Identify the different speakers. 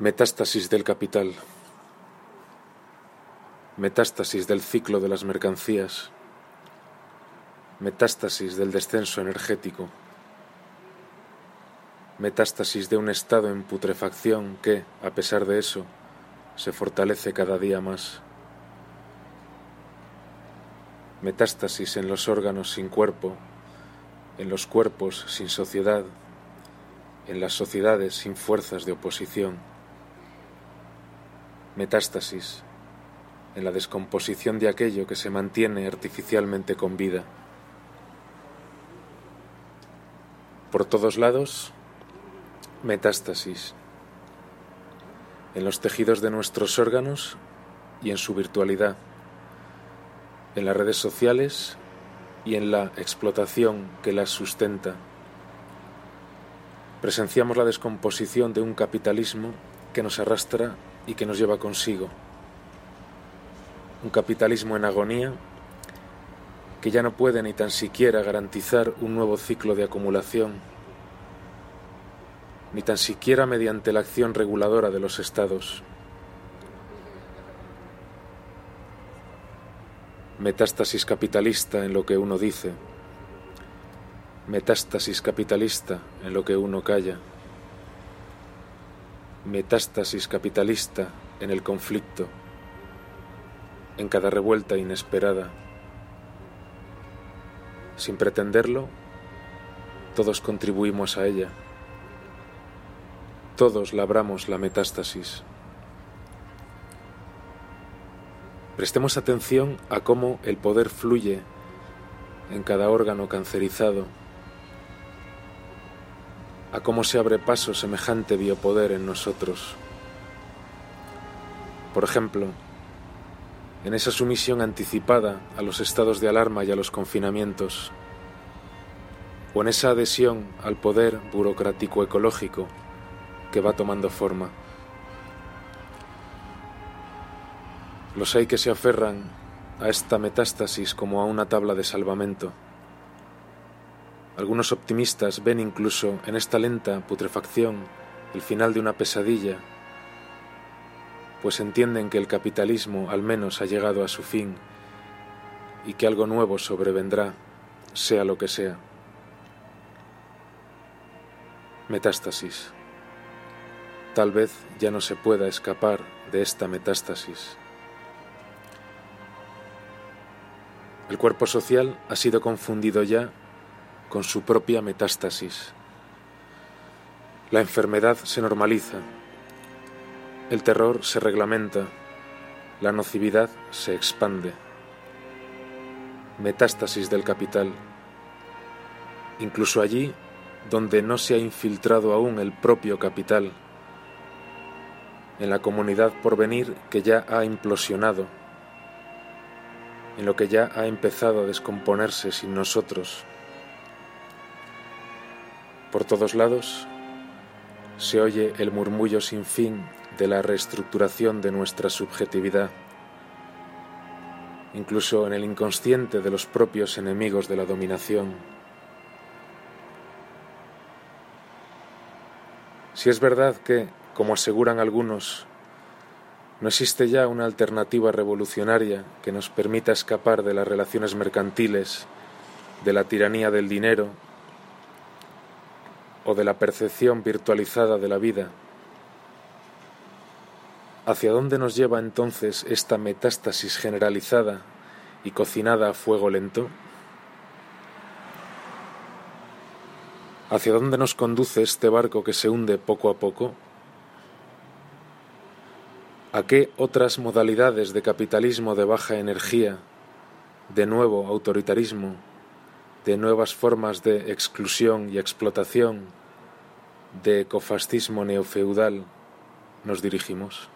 Speaker 1: Metástasis del capital. Metástasis del ciclo de las mercancías. Metástasis del descenso energético. Metástasis de un estado en putrefacción que, a pesar de eso, se fortalece cada día más. Metástasis en los órganos sin cuerpo, en los cuerpos sin sociedad, en las sociedades sin fuerzas de oposición metástasis, en la descomposición de aquello que se mantiene artificialmente con vida. Por todos lados, metástasis, en los tejidos de nuestros órganos y en su virtualidad, en las redes sociales y en la explotación que las sustenta. Presenciamos la descomposición de un capitalismo que nos arrastra y que nos lleva consigo. Un capitalismo en agonía que ya no puede ni tan siquiera garantizar un nuevo ciclo de acumulación, ni tan siquiera mediante la acción reguladora de los estados. Metástasis capitalista en lo que uno dice, metástasis capitalista en lo que uno calla metástasis capitalista en el conflicto, en cada revuelta inesperada. Sin pretenderlo, todos contribuimos a ella. Todos labramos la metástasis. Prestemos atención a cómo el poder fluye en cada órgano cancerizado a cómo se abre paso semejante biopoder en nosotros. Por ejemplo, en esa sumisión anticipada a los estados de alarma y a los confinamientos, o en esa adhesión al poder burocrático ecológico que va tomando forma. Los hay que se aferran a esta metástasis como a una tabla de salvamento algunos optimistas ven incluso en esta lenta putrefacción el final de una pesadilla, pues entienden que el capitalismo al menos ha llegado a su fin y que algo nuevo sobrevendrá, sea lo que sea. Metástasis. Tal vez ya no se pueda escapar de esta metástasis. El cuerpo social ha sido confundido ya con su propia metástasis. La enfermedad se normaliza, el terror se reglamenta, la nocividad se expande. Metástasis del capital. Incluso allí donde no se ha infiltrado aún el propio capital, en la comunidad por venir que ya ha implosionado, en lo que ya ha empezado a descomponerse sin nosotros. Por todos lados se oye el murmullo sin fin de la reestructuración de nuestra subjetividad, incluso en el inconsciente de los propios enemigos de la dominación. Si es verdad que, como aseguran algunos, no existe ya una alternativa revolucionaria que nos permita escapar de las relaciones mercantiles, de la tiranía del dinero o de la percepción virtualizada de la vida. ¿Hacia dónde nos lleva entonces esta metástasis generalizada y cocinada a fuego lento? ¿Hacia dónde nos conduce este barco que se hunde poco a poco? ¿A qué otras modalidades de capitalismo de baja energía, de nuevo autoritarismo, de nuevas formas de exclusión y explotación, de ecofascismo neofeudal nos dirigimos?